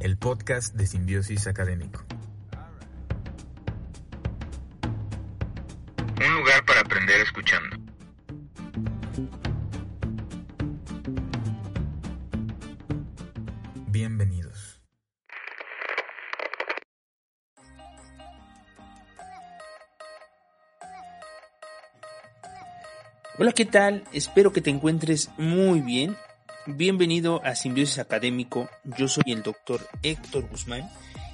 el podcast de Simbiosis Académico. Un lugar para aprender escuchando. Bienvenidos. Hola, ¿qué tal? Espero que te encuentres muy bien. Bienvenido a Simbiosis Académico. Yo soy el doctor Héctor Guzmán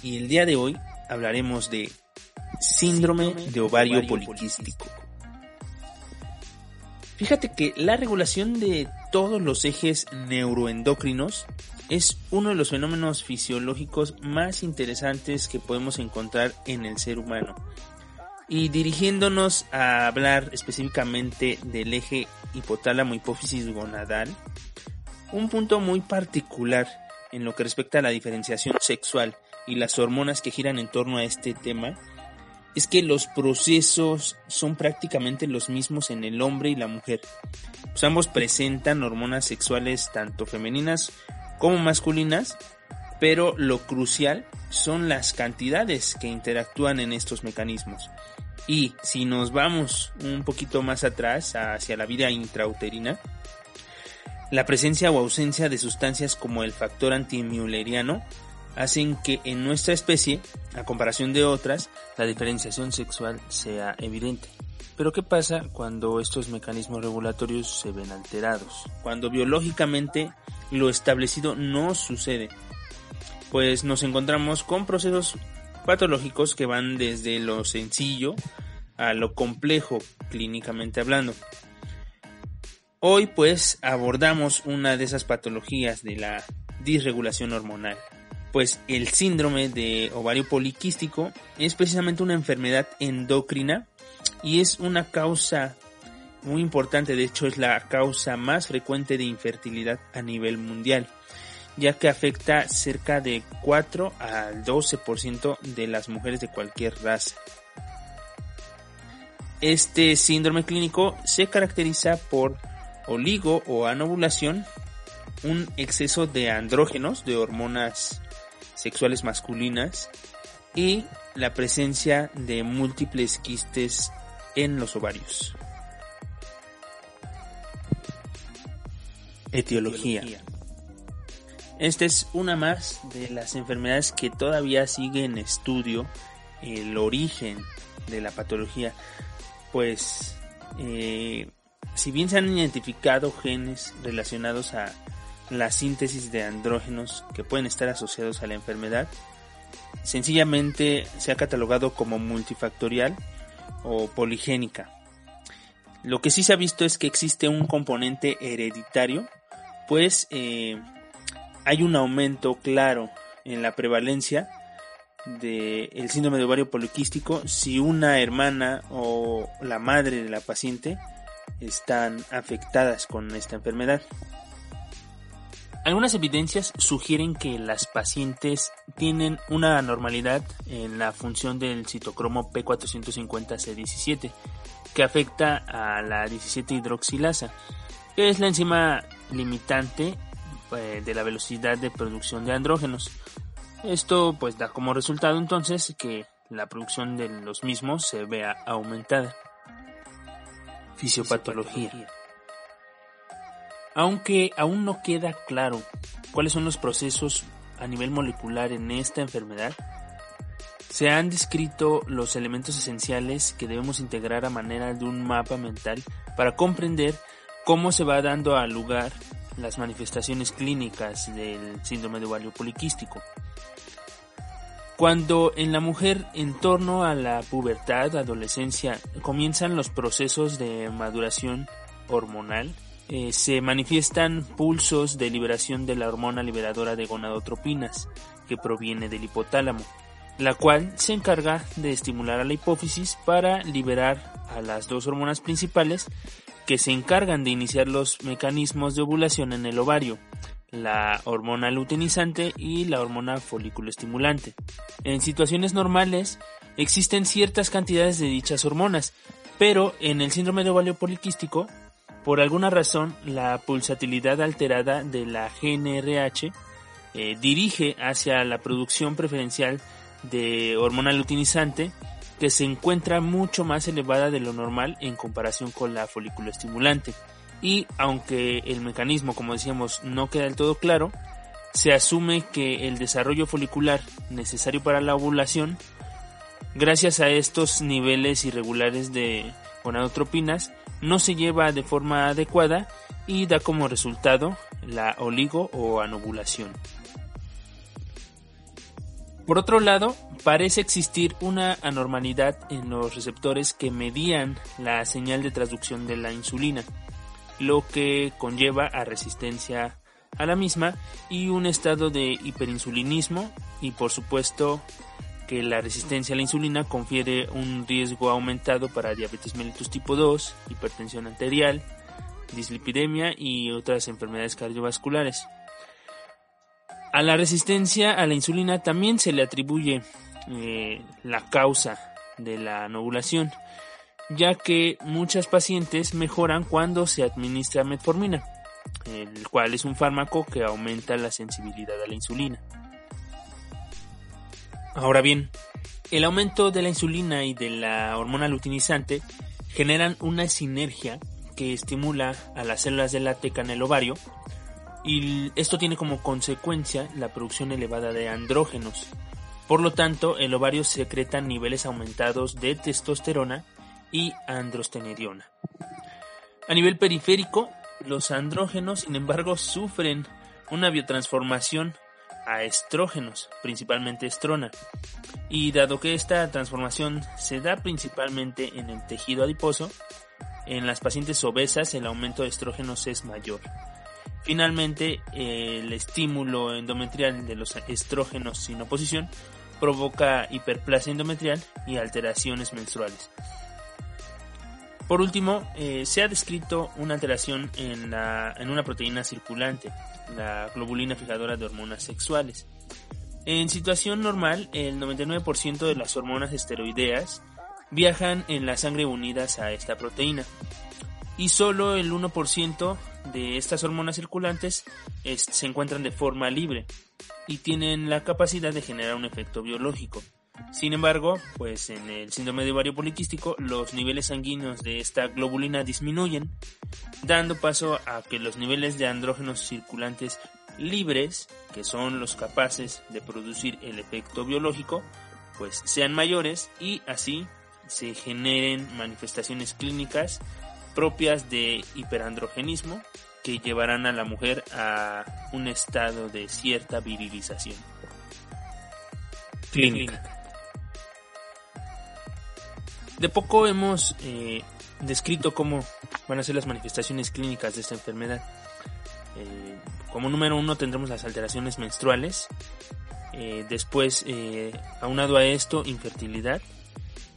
y el día de hoy hablaremos de síndrome de ovario poliquístico. Fíjate que la regulación de todos los ejes neuroendocrinos es uno de los fenómenos fisiológicos más interesantes que podemos encontrar en el ser humano. Y dirigiéndonos a hablar específicamente del eje hipotálamo hipófisis gonadal, un punto muy particular en lo que respecta a la diferenciación sexual y las hormonas que giran en torno a este tema es que los procesos son prácticamente los mismos en el hombre y la mujer. Pues ambos presentan hormonas sexuales tanto femeninas como masculinas, pero lo crucial son las cantidades que interactúan en estos mecanismos. Y si nos vamos un poquito más atrás hacia la vida intrauterina, la presencia o ausencia de sustancias como el factor antimülleriano hacen que en nuestra especie, a comparación de otras, la diferenciación sexual sea evidente. Pero ¿qué pasa cuando estos mecanismos regulatorios se ven alterados? Cuando biológicamente lo establecido no sucede. Pues nos encontramos con procesos patológicos que van desde lo sencillo a lo complejo clínicamente hablando. Hoy pues abordamos una de esas patologías de la disregulación hormonal. Pues el síndrome de ovario poliquístico es precisamente una enfermedad endocrina y es una causa muy importante, de hecho es la causa más frecuente de infertilidad a nivel mundial, ya que afecta cerca de 4 al 12% de las mujeres de cualquier raza. Este síndrome clínico se caracteriza por oligo o anovulación, un exceso de andrógenos, de hormonas sexuales masculinas y la presencia de múltiples quistes en los ovarios. Etiología. Esta es una más de las enfermedades que todavía sigue en estudio el origen de la patología, pues eh, si bien se han identificado genes relacionados a la síntesis de andrógenos que pueden estar asociados a la enfermedad, sencillamente se ha catalogado como multifactorial o poligénica. Lo que sí se ha visto es que existe un componente hereditario, pues eh, hay un aumento claro en la prevalencia del síndrome de ovario poliquístico si una hermana o la madre de la paciente están afectadas con esta enfermedad. Algunas evidencias sugieren que las pacientes tienen una anormalidad en la función del citocromo P450C17 que afecta a la 17 hidroxilasa, que es la enzima limitante eh, de la velocidad de producción de andrógenos. Esto pues da como resultado entonces que la producción de los mismos se vea aumentada. Fisiopatología. Aunque aún no queda claro cuáles son los procesos a nivel molecular en esta enfermedad, se han descrito los elementos esenciales que debemos integrar a manera de un mapa mental para comprender cómo se va dando a lugar las manifestaciones clínicas del síndrome de ovario poliquístico. Cuando en la mujer en torno a la pubertad, adolescencia, comienzan los procesos de maduración hormonal, eh, se manifiestan pulsos de liberación de la hormona liberadora de gonadotropinas, que proviene del hipotálamo, la cual se encarga de estimular a la hipófisis para liberar a las dos hormonas principales que se encargan de iniciar los mecanismos de ovulación en el ovario, la hormona luteinizante y la hormona folículo estimulante. En situaciones normales existen ciertas cantidades de dichas hormonas, pero en el síndrome de ovario poliquístico, por alguna razón, la pulsatilidad alterada de la GNRH eh, dirige hacia la producción preferencial de hormona luteinizante que se encuentra mucho más elevada de lo normal en comparación con la folículo estimulante. Y aunque el mecanismo, como decíamos, no queda del todo claro, se asume que el desarrollo folicular necesario para la ovulación, gracias a estos niveles irregulares de gonadotropinas, no se lleva de forma adecuada y da como resultado la oligo o anovulación. Por otro lado, parece existir una anormalidad en los receptores que medían la señal de transducción de la insulina, lo que conlleva a resistencia a la misma y un estado de hiperinsulinismo y por supuesto que la resistencia a la insulina confiere un riesgo aumentado para diabetes mellitus tipo 2, hipertensión arterial, dislipidemia y otras enfermedades cardiovasculares. A la resistencia a la insulina también se le atribuye eh, la causa de la novulación, ya que muchas pacientes mejoran cuando se administra metformina, el cual es un fármaco que aumenta la sensibilidad a la insulina. Ahora bien, el aumento de la insulina y de la hormona luteinizante generan una sinergia que estimula a las células de la teca en el ovario y esto tiene como consecuencia la producción elevada de andrógenos. Por lo tanto, el ovario secreta niveles aumentados de testosterona y androstenediona. A nivel periférico, los andrógenos, sin embargo, sufren una biotransformación a estrógenos, principalmente estrona. Y dado que esta transformación se da principalmente en el tejido adiposo, en las pacientes obesas el aumento de estrógenos es mayor. Finalmente, el estímulo endometrial de los estrógenos sin oposición provoca hiperplasia endometrial y alteraciones menstruales. Por último, eh, se ha descrito una alteración en, en una proteína circulante, la globulina fijadora de hormonas sexuales. En situación normal, el 99% de las hormonas esteroideas viajan en la sangre unidas a esta proteína y solo el 1% de estas hormonas circulantes se encuentran de forma libre y tienen la capacidad de generar un efecto biológico. Sin embargo, pues en el síndrome de ovario poliquístico los niveles sanguíneos de esta globulina disminuyen, dando paso a que los niveles de andrógenos circulantes libres, que son los capaces de producir el efecto biológico, pues sean mayores y así se generen manifestaciones clínicas propias de hiperandrogenismo que llevarán a la mujer a un estado de cierta virilización. Clínica. De poco hemos eh, descrito cómo van a ser las manifestaciones clínicas de esta enfermedad. Eh, como número uno tendremos las alteraciones menstruales, eh, después aunado a esto infertilidad,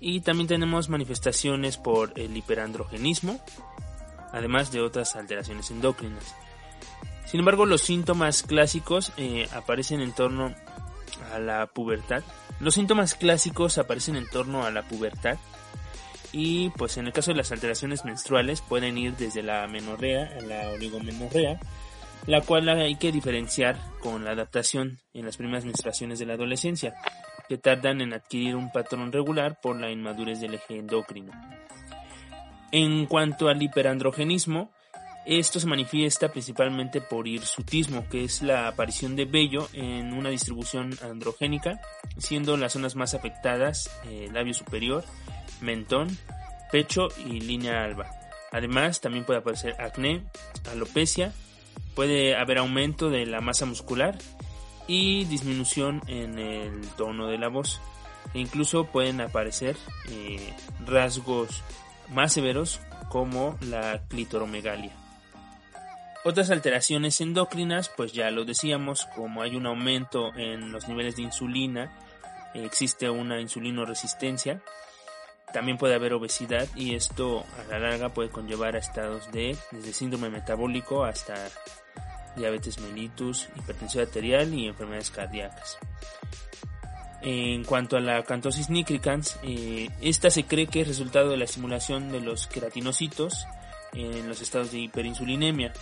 y también tenemos manifestaciones por el hiperandrogenismo, además de otras alteraciones endocrinas. Sin embargo, los síntomas clásicos eh, aparecen en torno a la pubertad. Los síntomas clásicos aparecen en torno a la pubertad y pues en el caso de las alteraciones menstruales pueden ir desde la menorrea a la oligomenorrea, la cual hay que diferenciar con la adaptación en las primeras menstruaciones de la adolescencia que tardan en adquirir un patrón regular por la inmadurez del eje endocrino. En cuanto al hiperandrogenismo, esto se manifiesta principalmente por hirsutismo, que es la aparición de vello en una distribución androgénica, siendo las zonas más afectadas el eh, labio superior, mentón, pecho y línea alba. Además, también puede aparecer acné, alopecia, puede haber aumento de la masa muscular y disminución en el tono de la voz. E incluso pueden aparecer eh, rasgos más severos como la clitoromegalia. Otras alteraciones endocrinas, pues ya lo decíamos, como hay un aumento en los niveles de insulina, existe una insulinoresistencia, también puede haber obesidad y esto a la larga puede conllevar a estados de desde síndrome metabólico hasta diabetes mellitus, hipertensión arterial y enfermedades cardíacas. En cuanto a la cantosis nigricans, eh, esta se cree que es resultado de la estimulación de los queratinocitos en los estados de hiperinsulinemia.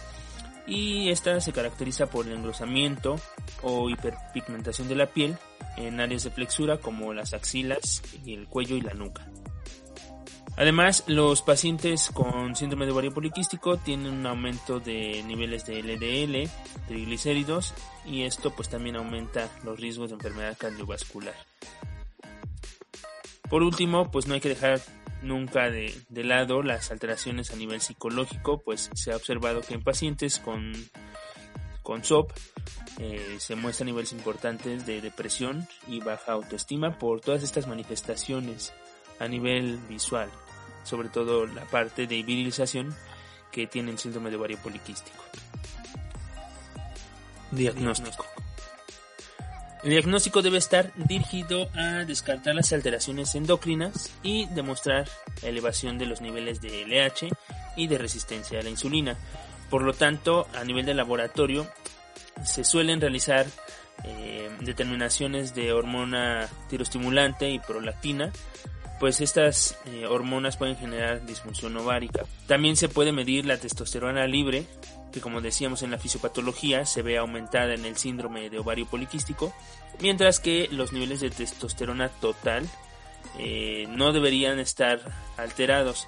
y esta se caracteriza por el engrosamiento o hiperpigmentación de la piel en áreas de flexura como las axilas, el cuello y la nuca. Además, los pacientes con síndrome de ovario poliquístico tienen un aumento de niveles de LDL, triglicéridos y esto pues también aumenta los riesgos de enfermedad cardiovascular. Por último, pues no hay que dejar nunca de, lado las alteraciones a nivel psicológico, pues se ha observado que en pacientes con, con SOP eh, se muestran niveles importantes de depresión y baja autoestima por todas estas manifestaciones a nivel visual, sobre todo la parte de virilización que tiene el síndrome de ovario poliquístico. Diagnóstico. El diagnóstico debe estar dirigido a descartar las alteraciones endocrinas y demostrar la elevación de los niveles de LH y de resistencia a la insulina. Por lo tanto, a nivel de laboratorio, se suelen realizar eh, determinaciones de hormona tiroestimulante y prolactina pues estas eh, hormonas pueden generar disfunción ovárica. También se puede medir la testosterona libre, que como decíamos en la fisiopatología se ve aumentada en el síndrome de ovario poliquístico, mientras que los niveles de testosterona total eh, no deberían estar alterados.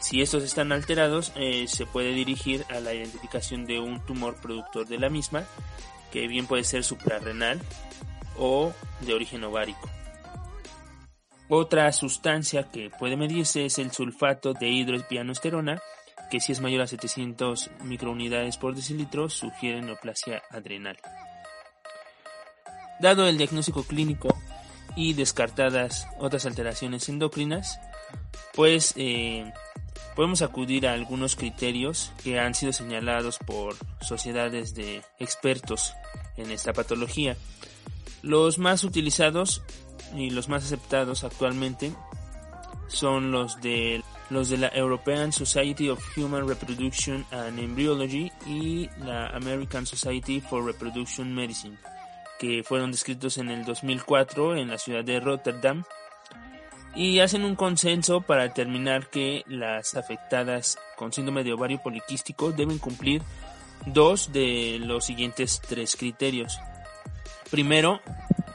Si estos están alterados, eh, se puede dirigir a la identificación de un tumor productor de la misma, que bien puede ser suprarrenal o de origen ovárico. Otra sustancia que puede medirse es el sulfato de hidroepianosterona, que si es mayor a 700 microunidades por decilitro sugiere neoplasia adrenal. Dado el diagnóstico clínico y descartadas otras alteraciones endocrinas, pues eh, podemos acudir a algunos criterios que han sido señalados por sociedades de expertos en esta patología. Los más utilizados y los más aceptados actualmente son los de los de la European Society of Human Reproduction and Embryology y la American Society for Reproduction Medicine, que fueron descritos en el 2004 en la ciudad de Rotterdam y hacen un consenso para determinar que las afectadas con síndrome de ovario poliquístico deben cumplir dos de los siguientes tres criterios. Primero,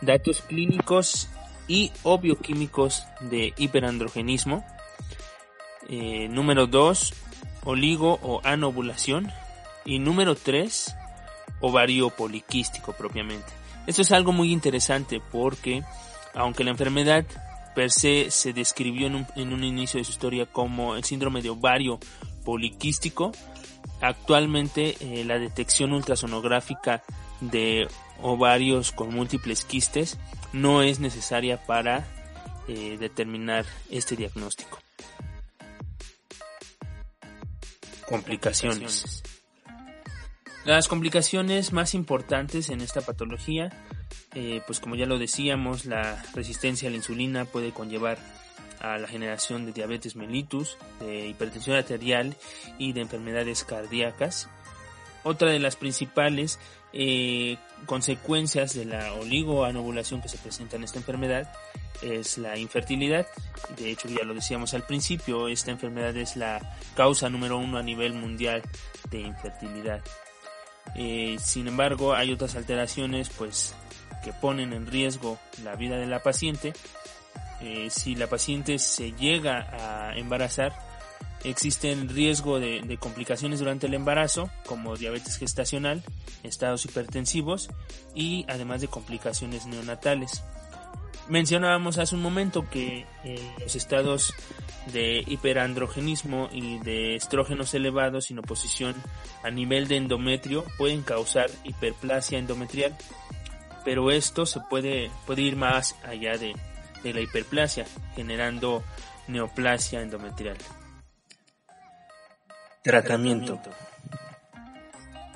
datos clínicos y o bioquímicos de hiperandrogenismo. Eh, número 2, oligo o anovulación. Y número 3, ovario poliquístico propiamente. Esto es algo muy interesante porque aunque la enfermedad per se se describió en un, inicio de su historia como el síndrome de ovario poliquístico, actualmente eh, la detección ultrasonográfica de ovarios con múltiples quistes no es necesaria para eh, determinar este diagnóstico. Complicaciones. Las complicaciones más importantes en esta patología, eh, pues como ya lo decíamos, la resistencia a la insulina puede conllevar a la generación de diabetes mellitus, de hipertensión arterial y de enfermedades cardíacas. Otra de las principales eh, consecuencias de la oligoanovulación que se presenta en esta enfermedad es la infertilidad. De hecho, ya lo decíamos al principio, esta enfermedad es la causa número uno a nivel mundial de infertilidad. Eh, sin embargo, hay otras alteraciones pues que ponen en riesgo la vida de la paciente. Eh, si la paciente se llega a embarazar, Existe el riesgo de, complicaciones durante el embarazo, como diabetes gestacional, estados hipertensivos y además de complicaciones neonatales. Mencionábamos hace un momento que eh, los estados de hiperandrogenismo y de estrógenos elevados sin oposición a nivel de endometrio pueden causar hiperplasia endometrial, pero esto se puede, puede ir más allá de la hiperplasia, generando neoplasia endometrial. Tratamiento.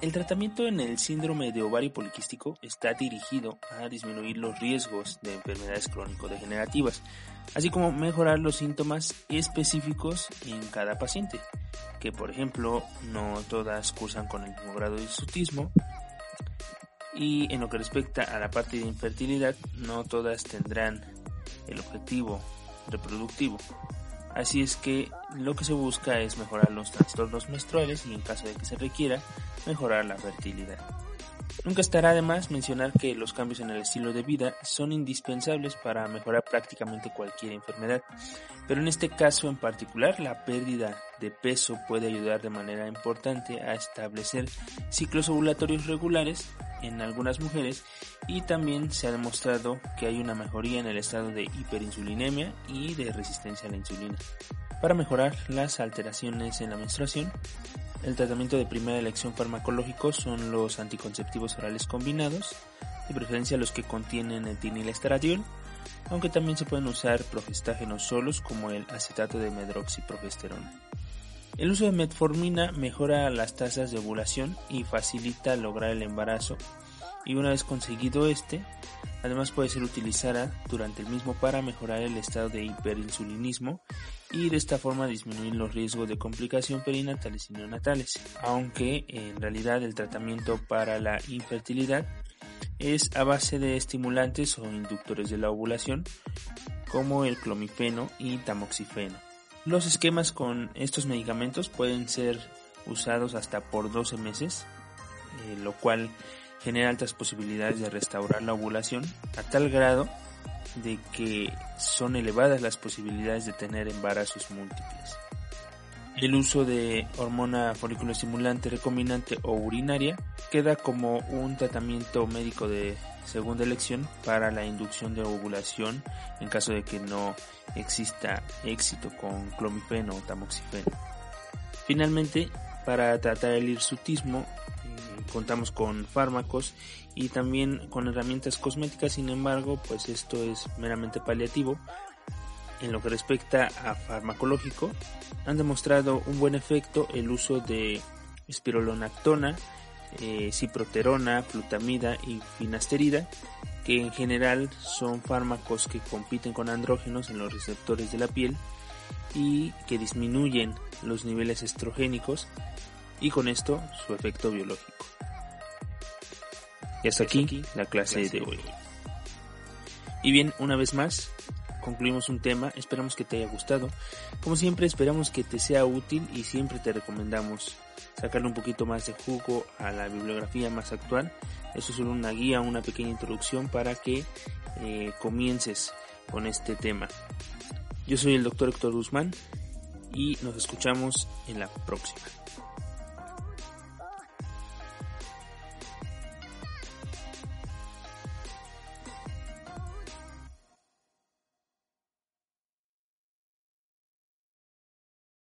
El tratamiento en el síndrome de ovario poliquístico está dirigido a disminuir los riesgos de enfermedades crónico-degenerativas, así como mejorar los síntomas específicos en cada paciente, que por ejemplo no todas cursan con el mismo grado de hirsutismo, y en lo que respecta a la parte de infertilidad, no todas tendrán el objetivo reproductivo. Así es que lo que se busca es mejorar los trastornos menstruales y en caso de que se requiera, mejorar la fertilidad. Nunca estará de más mencionar que los cambios en el estilo de vida son indispensables para mejorar prácticamente cualquier enfermedad, pero en este caso en particular la pérdida de peso puede ayudar de manera importante a establecer ciclos ovulatorios regulares en algunas mujeres y también se ha demostrado que hay una mejoría en el estado de hiperinsulinemia y de resistencia a la insulina. Para mejorar las alteraciones en la menstruación, el tratamiento de primera elección farmacológico son los anticonceptivos orales combinados, de preferencia los que contienen etinilestradiol, aunque también se pueden usar progestágenos solos como el acetato de medroxiprogesterona. El uso de metformina mejora las tasas de ovulación y facilita lograr el embarazo y una vez conseguido este, además puede ser utilizada durante el mismo para mejorar el estado de hiperinsulinismo y de esta forma disminuir los riesgos de complicación perinatales y neonatales, aunque en realidad el tratamiento para la infertilidad es a base de estimulantes o inductores de la ovulación como el clomifeno y tamoxifeno. Los esquemas con estos medicamentos pueden ser usados hasta por 12 meses, eh, lo cual genera altas posibilidades de restaurar la ovulación a tal grado de que son elevadas las posibilidades de tener embarazos múltiples. El uso de hormona folículo estimulante recombinante o urinaria queda como un tratamiento médico de segunda elección para la inducción de ovulación en caso de que no exista éxito con clomifeno o tamoxifeno. Finalmente, para tratar el hirsutismo contamos con fármacos y también con herramientas cosméticas, sin embargo, pues esto es meramente paliativo. En lo que respecta a farmacológico, han demostrado un buen efecto el uso de espirolonactona, eh, ciproterona, flutamida y finasterida, que en general son fármacos que compiten con andrógenos en los receptores de la piel y que disminuyen los niveles estrogénicos y con esto su efecto biológico. Y hasta aquí la clase de hoy. Y bien, una vez más, concluimos un tema, esperamos que te haya gustado. Como siempre, esperamos que te sea útil y siempre te recomendamos sacarle un poquito más de jugo a la bibliografía más actual. Eso es solo una guía, una pequeña introducción para que eh, comiences con este tema. Yo soy el doctor Héctor Guzmán y nos escuchamos en la próxima.